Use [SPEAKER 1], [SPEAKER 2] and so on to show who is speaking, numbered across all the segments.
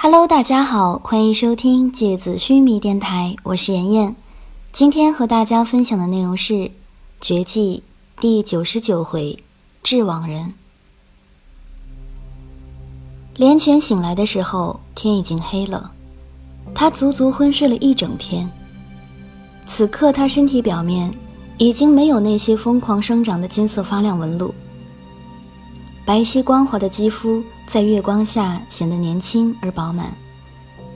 [SPEAKER 1] Hello，大家好，欢迎收听芥子须弥电台，我是妍妍。今天和大家分享的内容是《绝技》第九十九回“致网人”。连泉醒来的时候，天已经黑了，他足足昏睡了一整天。此刻，他身体表面已经没有那些疯狂生长的金色发亮纹路，白皙光滑的肌肤在月光下显得年轻而饱满，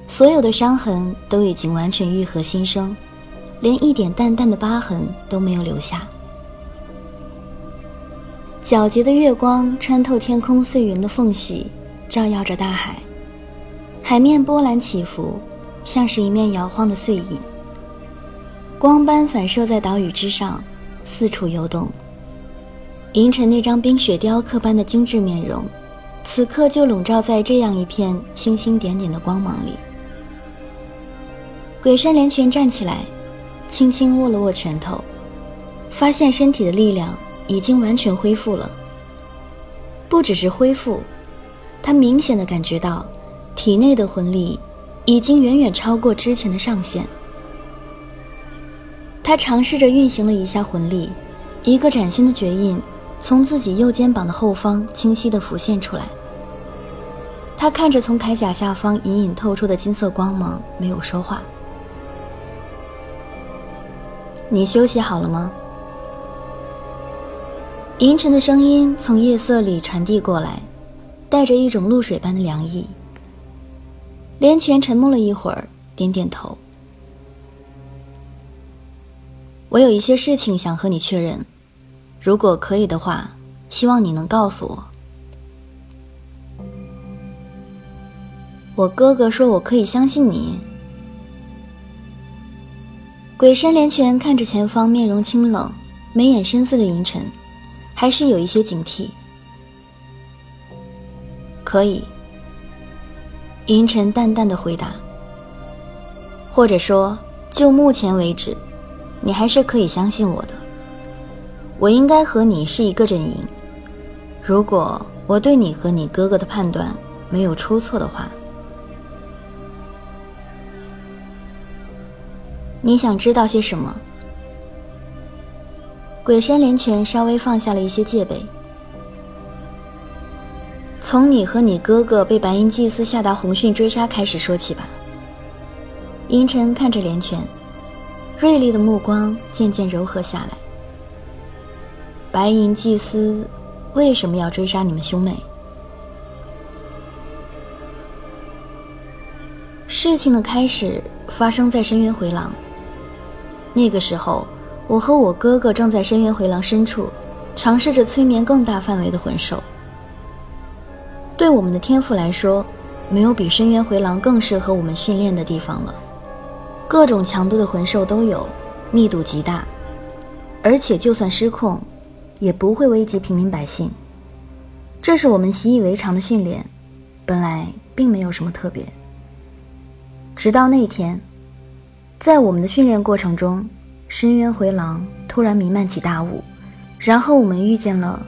[SPEAKER 1] 所有的伤痕都已经完全愈合新生，连一点淡淡的疤痕都没有留下。皎洁的月光穿透天空碎云的缝隙。照耀着大海，海面波澜起伏，像是一面摇晃的碎影。光斑反射在岛屿之上，四处游动。银尘那张冰雪雕刻般的精致面容，此刻就笼罩在这样一片星星点点的光芒里。鬼山连拳站起来，轻轻握了握拳头，发现身体的力量已经完全恢复了。不只是恢复。他明显的感觉到，体内的魂力已经远远超过之前的上限。他尝试着运行了一下魂力，一个崭新的绝印从自己右肩膀的后方清晰的浮现出来。他看着从铠甲下方隐隐透出的金色光芒，没有说话。你休息好了吗？银尘的声音从夜色里传递过来。带着一种露水般的凉意。连泉沉默了一会儿，点点头。我有一些事情想和你确认，如果可以的话，希望你能告诉我。我哥哥说我可以相信你。鬼山连泉看着前方面容清冷、眉眼深邃的银尘，还是有一些警惕。可以，银尘淡淡的回答。或者说，就目前为止，你还是可以相信我的。我应该和你是一个阵营。如果我对你和你哥哥的判断没有出错的话，你想知道些什么？鬼山连泉稍微放下了一些戒备。从你和你哥哥被白银祭司下达红讯追杀开始说起吧。银尘看着连泉，锐利的目光渐渐柔和下来。白银祭司为什么要追杀你们兄妹？事情的开始发生在深渊回廊。那个时候，我和我哥哥正在深渊回廊深处，尝试着催眠更大范围的魂兽。对我们的天赋来说，没有比深渊回廊更适合我们训练的地方了。各种强度的魂兽都有，密度极大，而且就算失控，也不会危及平民百姓。这是我们习以为常的训练，本来并没有什么特别。直到那天，在我们的训练过程中，深渊回廊突然弥漫起大雾，然后我们遇见了。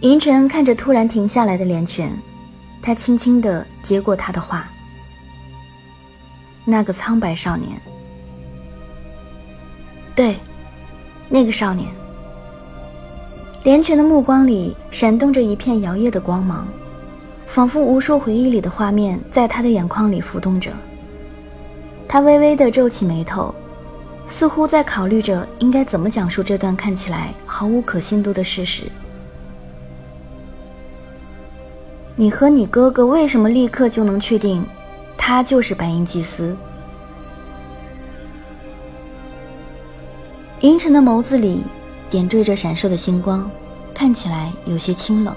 [SPEAKER 1] 银尘看着突然停下来的连泉，他轻轻地接过他的话：“那个苍白少年，对，那个少年。”连泉的目光里闪动着一片摇曳的光芒，仿佛无数回忆里的画面在他的眼眶里浮动着。他微微的皱起眉头，似乎在考虑着应该怎么讲述这段看起来毫无可信度的事实。你和你哥哥为什么立刻就能确定，他就是白银祭司？银尘的眸子里点缀着闪烁的星光，看起来有些清冷。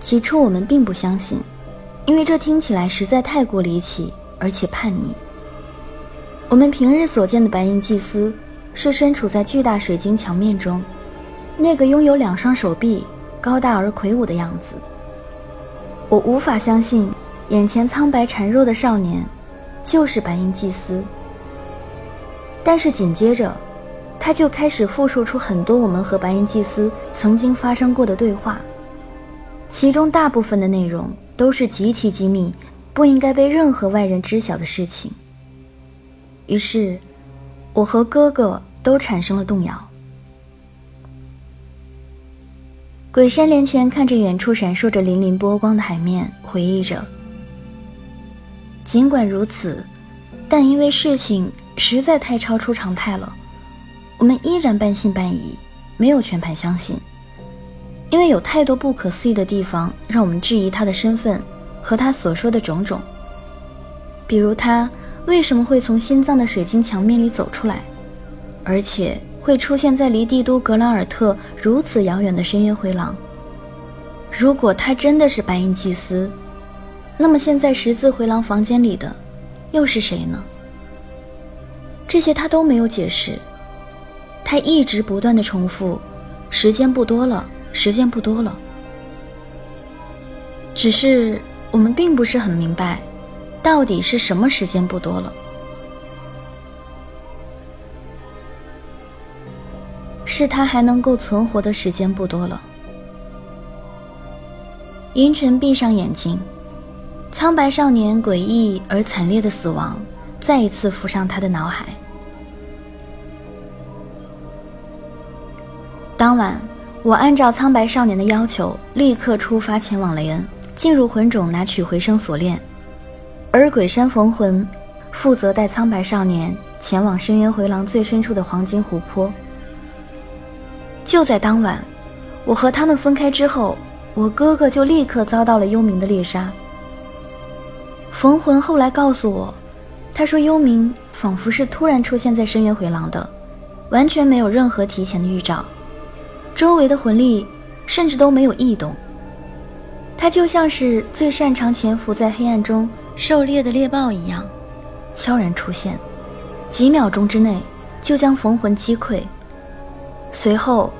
[SPEAKER 1] 起初我们并不相信，因为这听起来实在太过离奇，而且叛逆。我们平日所见的白银祭司，是身处在巨大水晶墙面中，那个拥有两双手臂。高大而魁梧的样子，我无法相信，眼前苍白孱弱的少年，就是白银祭司。但是紧接着，他就开始复述出很多我们和白银祭司曾经发生过的对话。其中大部分的内容都是极其机密，不应该被任何外人知晓的事情。于是，我和哥哥都产生了动摇。鬼山连泉看着远处闪烁着粼粼波光的海面，回忆着。尽管如此，但因为事情实在太超出常态了，我们依然半信半疑，没有全盘相信。因为有太多不可思议的地方，让我们质疑他的身份和他所说的种种。比如，他为什么会从心脏的水晶墙面里走出来，而且会出现在离帝都格兰尔特如此遥远的深渊回廊？如果他真的是白银祭司，那么现在十字回廊房间里的又是谁呢？这些他都没有解释。他一直不断的重复：“时间不多了。”时间不多了，只是我们并不是很明白，到底是什么时间不多了？是他还能够存活的时间不多了。银尘闭上眼睛，苍白少年诡异而惨烈的死亡再一次浮上他的脑海。当晚。我按照苍白少年的要求，立刻出发前往雷恩，进入魂冢拿取回声锁链，而鬼山逢魂负责带苍白少年前往深渊回廊最深处的黄金湖泊。就在当晚，我和他们分开之后，我哥哥就立刻遭到了幽冥的猎杀。逢魂后来告诉我，他说幽冥仿佛是突然出现在深渊回廊的，完全没有任何提前的预兆。周围的魂力甚至都没有异动，他就像是最擅长潜伏在黑暗中狩猎的猎豹一样，悄然出现，几秒钟之内就将逢魂击溃。随后，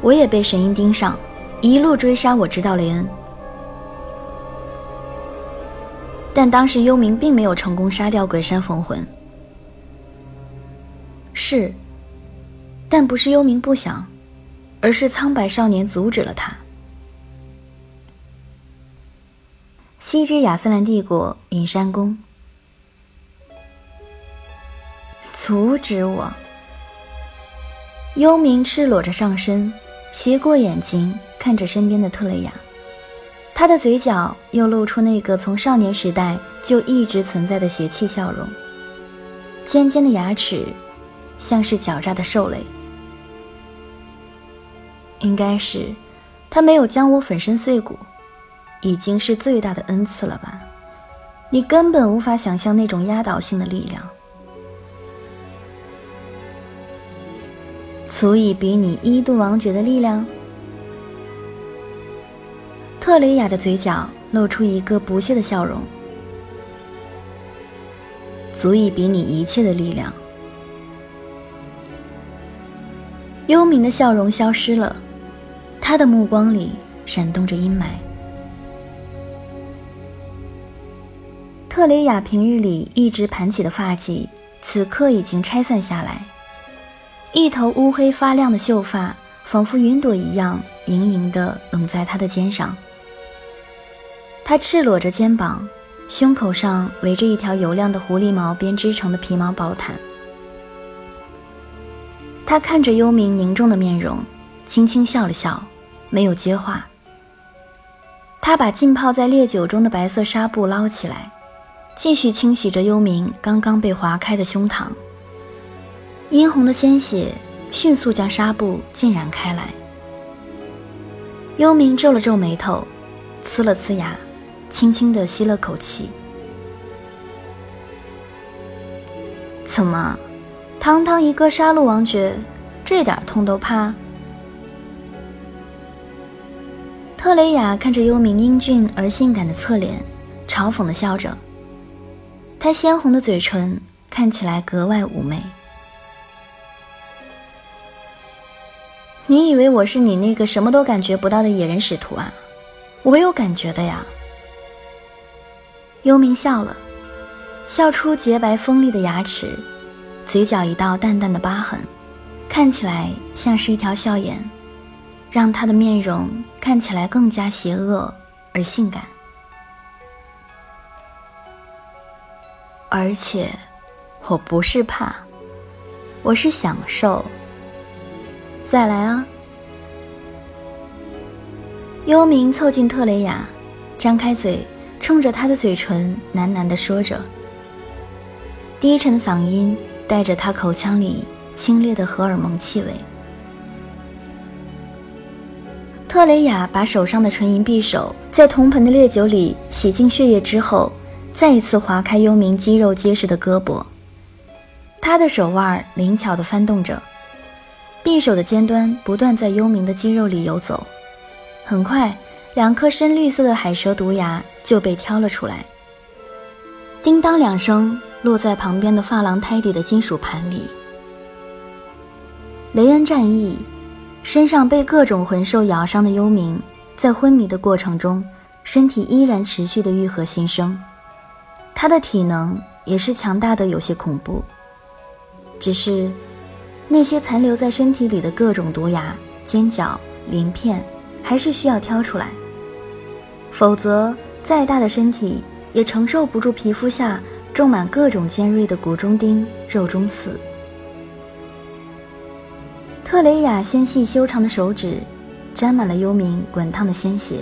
[SPEAKER 1] 我也被神鹰盯上，一路追杀我直到雷恩。但当时幽冥并没有成功杀掉鬼山逢魂，是，但不是幽冥不想。而是苍白少年阻止了他。西之亚斯兰帝国隐山宫，阻止我。幽冥赤裸着上身，斜过眼睛看着身边的特雷雅，他的嘴角又露出那个从少年时代就一直存在的邪气笑容，尖尖的牙齿，像是狡诈的兽类。应该是，他没有将我粉身碎骨，已经是最大的恩赐了吧？你根本无法想象那种压倒性的力量，足以比拟一度王爵的力量。特雷雅的嘴角露出一个不屑的笑容，足以比拟一切的力量。幽冥的笑容消失了。他的目光里闪动着阴霾。特雷雅平日里一直盘起的发髻，此刻已经拆散下来，一头乌黑发亮的秀发，仿佛云朵一样盈盈地拢在他的肩上。他赤裸着肩膀，胸口上围着一条油亮的狐狸毛编织成的皮毛薄毯。他看着幽冥凝重的面容，轻轻笑了笑。没有接话。他把浸泡在烈酒中的白色纱布捞起来，继续清洗着幽冥刚刚被划开的胸膛。殷红的鲜血迅速将纱布浸染开来。幽冥皱了皱眉头，呲了呲牙，轻轻地吸了口气。怎么，堂堂一个杀戮王爵，这点痛都怕？特雷雅看着幽冥英俊而性感的侧脸，嘲讽地笑着。她鲜红的嘴唇看起来格外妩媚。你以为我是你那个什么都感觉不到的野人使徒啊？我有感觉的呀。幽冥笑了，笑出洁白锋利的牙齿，嘴角一道淡淡的疤痕，看起来像是一条笑颜。让他的面容看起来更加邪恶而性感。而且，我不是怕，我是享受。再来啊！幽冥凑近特雷雅，张开嘴，冲着他的嘴唇喃喃地说着，低沉的嗓音带着他口腔里清冽的荷尔蒙气味。特雷雅把手上的纯银匕首在铜盆的烈酒里洗净血液之后，再一次划开幽冥肌肉结实的胳膊。他的手腕灵巧地翻动着，匕首的尖端不断在幽冥的肌肉里游走。很快，两颗深绿色的海蛇毒牙就被挑了出来。叮当两声，落在旁边的发廊胎底的金属盘里。雷恩战役。身上被各种魂兽咬伤的幽冥，在昏迷的过程中，身体依然持续的愈合新生。他的体能也是强大的，有些恐怖。只是，那些残留在身体里的各种毒牙、尖角、鳞片，还是需要挑出来。否则，再大的身体也承受不住皮肤下种满各种尖锐的骨中钉、肉中刺。特雷雅纤细修长的手指沾满了幽冥滚烫的鲜血，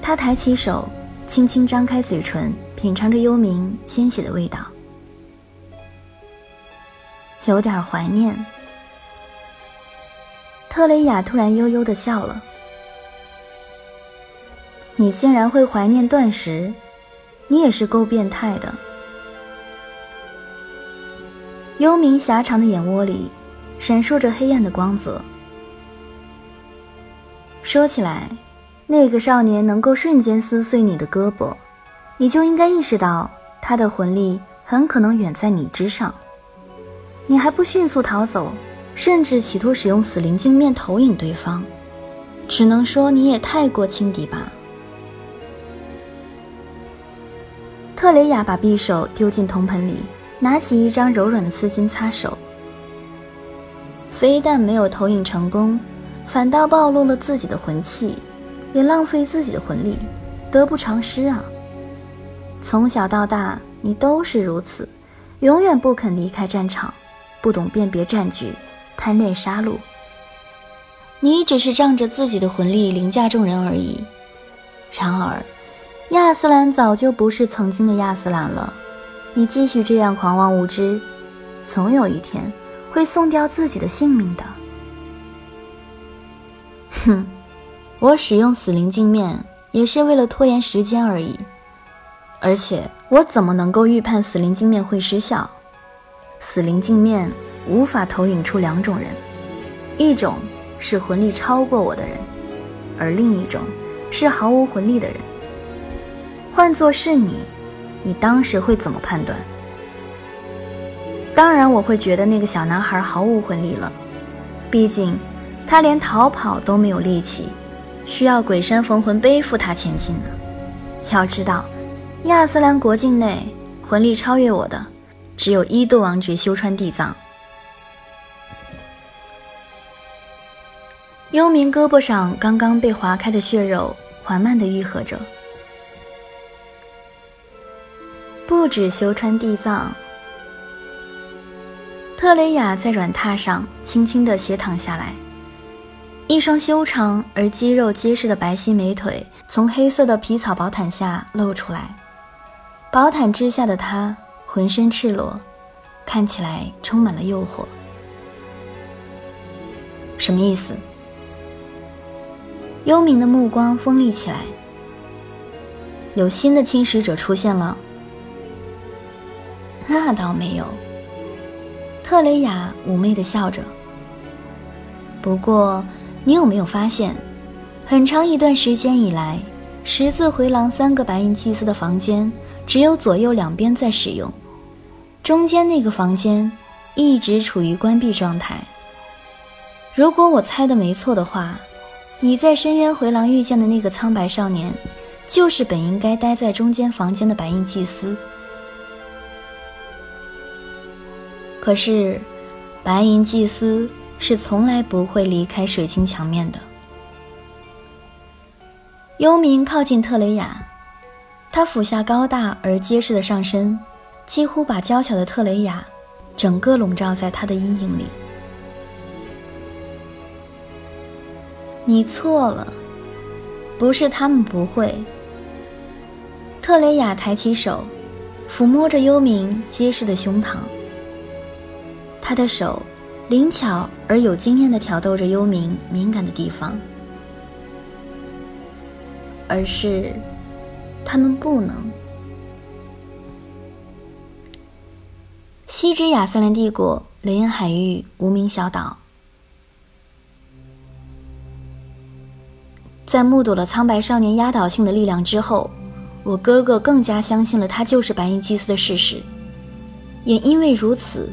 [SPEAKER 1] 她抬起手，轻轻张开嘴唇，品尝着幽冥鲜血的味道，有点怀念。特雷雅突然悠悠的笑了：“你竟然会怀念断食，你也是够变态的。”幽冥狭长的眼窝里。闪烁着黑暗的光泽。说起来，那个少年能够瞬间撕碎你的胳膊，你就应该意识到他的魂力很可能远在你之上。你还不迅速逃走，甚至企图使用死灵镜面投影对方，只能说你也太过轻敌吧。特雷雅把匕首丢进铜盆里，拿起一张柔软的丝巾擦手。非但没有投影成功，反倒暴露了自己的魂气，也浪费自己的魂力，得不偿失啊！从小到大，你都是如此，永远不肯离开战场，不懂辨别战局，贪恋杀戮。你只是仗着自己的魂力凌驾众人而已。然而，亚斯兰早就不是曾经的亚斯兰了。你继续这样狂妄无知，总有一天。会送掉自己的性命的。哼，我使用死灵镜面也是为了拖延时间而已。而且我怎么能够预判死灵镜面会失效？死灵镜面无法投影出两种人，一种是魂力超过我的人，而另一种是毫无魂力的人。换作是你，你当时会怎么判断？当然，我会觉得那个小男孩毫无魂力了，毕竟他连逃跑都没有力气，需要鬼山逢魂背负他前进呢。要知道，亚斯兰国境内魂力超越我的，只有伊度王爵修川地藏。幽冥胳膊上刚刚被划开的血肉缓慢地愈合着，不止修川地藏。特雷雅在软榻上轻轻地斜躺下来，一双修长而肌肉结实的白皙美腿从黑色的皮草薄毯下露出来。薄毯之下的她浑身赤裸，看起来充满了诱惑。什么意思？幽冥的目光锋利起来。有新的侵蚀者出现了？那倒没有。特雷雅妩媚地笑着。不过，你有没有发现，很长一段时间以来，十字回廊三个白银祭司的房间只有左右两边在使用，中间那个房间一直处于关闭状态。如果我猜的没错的话，你在深渊回廊遇见的那个苍白少年，就是本应该待在中间房间的白银祭司。可是，白银祭司是从来不会离开水晶墙面的。幽冥靠近特雷雅，他俯下高大而结实的上身，几乎把娇小的特雷雅整个笼罩在他的阴影里。你错了，不是他们不会。特雷雅抬起手，抚摸着幽冥结实的胸膛。他的手灵巧而有经验地挑逗着幽冥敏感的地方，而是他们不能。西之亚瑟兰帝国雷恩海域无名小岛。在目睹了苍白少年压倒性的力量之后，我哥哥更加相信了他就是白银祭司的事实。也因为如此，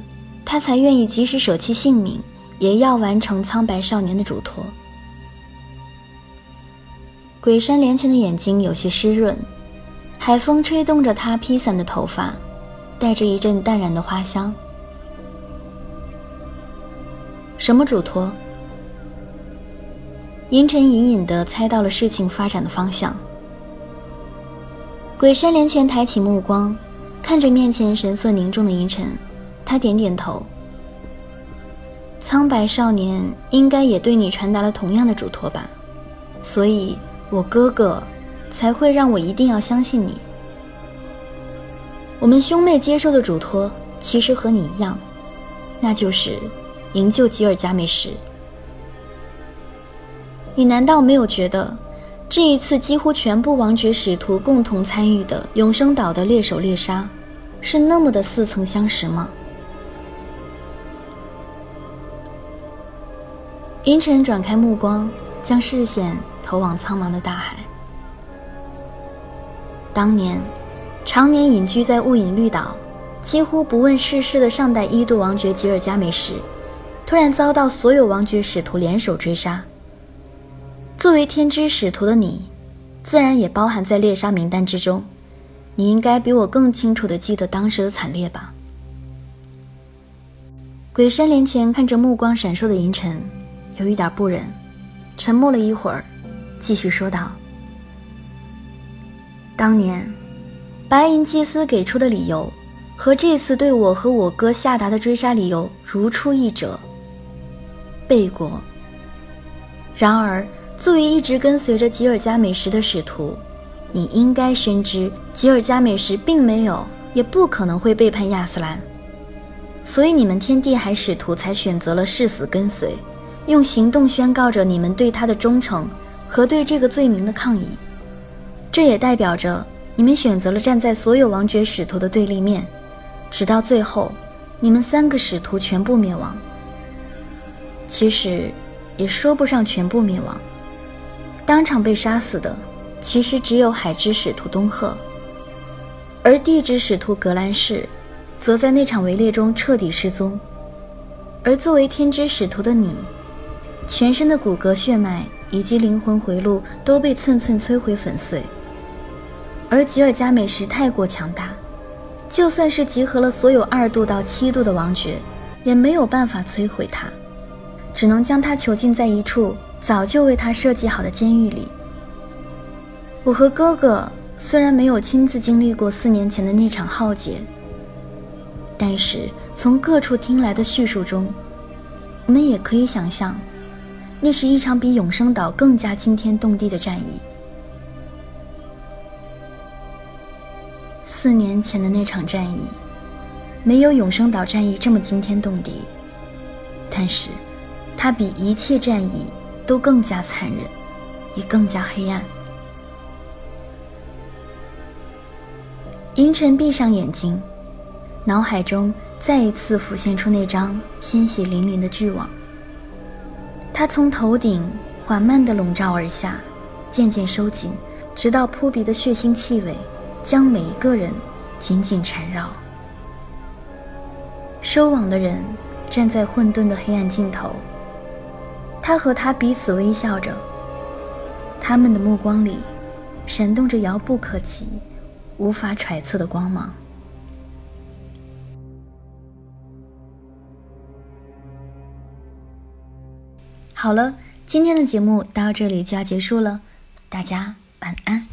[SPEAKER 1] 他才愿意即使舍弃性命，也要完成苍白少年的嘱托。鬼山连泉的眼睛有些湿润，海风吹动着他披散的头发，带着一阵淡然的花香。什么嘱托？银尘隐隐地猜到了事情发展的方向。鬼山连泉抬起目光，看着面前神色凝重的银尘，他点点头。苍白少年应该也对你传达了同样的嘱托吧，所以我哥哥才会让我一定要相信你。我们兄妹接受的嘱托其实和你一样，那就是营救吉尔加美什。你难道没有觉得，这一次几乎全部王爵使徒共同参与的永生岛的猎手猎杀，是那么的似曾相识吗？银尘转开目光，将视线投往苍茫的大海。当年，常年隐居在雾隐绿岛，几乎不问世事的上代一度王爵吉尔加美什，突然遭到所有王爵使徒联手追杀。作为天之使徒的你，自然也包含在猎杀名单之中。你应该比我更清楚地记得当时的惨烈吧？鬼山连泉看着目光闪烁的银尘，有一点不忍，沉默了一会儿，继续说道：“当年，白银祭司给出的理由，和这次对我和我哥下达的追杀理由如出一辙。背过。然而。”作为一直跟随着吉尔加美什的使徒，你应该深知吉尔加美什并没有，也不可能会背叛亚斯兰，所以你们天地海使徒才选择了誓死跟随，用行动宣告着你们对他的忠诚和对这个罪名的抗议。这也代表着你们选择了站在所有王爵使徒的对立面，直到最后，你们三个使徒全部灭亡。其实，也说不上全部灭亡。当场被杀死的，其实只有海之使徒东赫，而地之使徒格兰仕，则在那场围猎中彻底失踪。而作为天之使徒的你，全身的骨骼、血脉以及灵魂回路都被寸寸摧毁粉碎。而吉尔加美什太过强大，就算是集合了所有二度到七度的王爵，也没有办法摧毁他，只能将他囚禁在一处。早就为他设计好的监狱里。我和哥哥虽然没有亲自经历过四年前的那场浩劫，但是从各处听来的叙述中，我们也可以想象，那是一场比永生岛更加惊天动地的战役。四年前的那场战役，没有永生岛战役这么惊天动地，但是，它比一切战役。都更加残忍，也更加黑暗。银尘闭上眼睛，脑海中再一次浮现出那张鲜血淋淋的巨网。它从头顶缓慢地笼罩而下，渐渐收紧，直到扑鼻的血腥气味将每一个人紧紧缠绕。收网的人站在混沌的黑暗尽头。他和他彼此微笑着，他们的目光里闪动着遥不可及、无法揣测的光芒。好了，今天的节目到这里就要结束了，大家晚。安。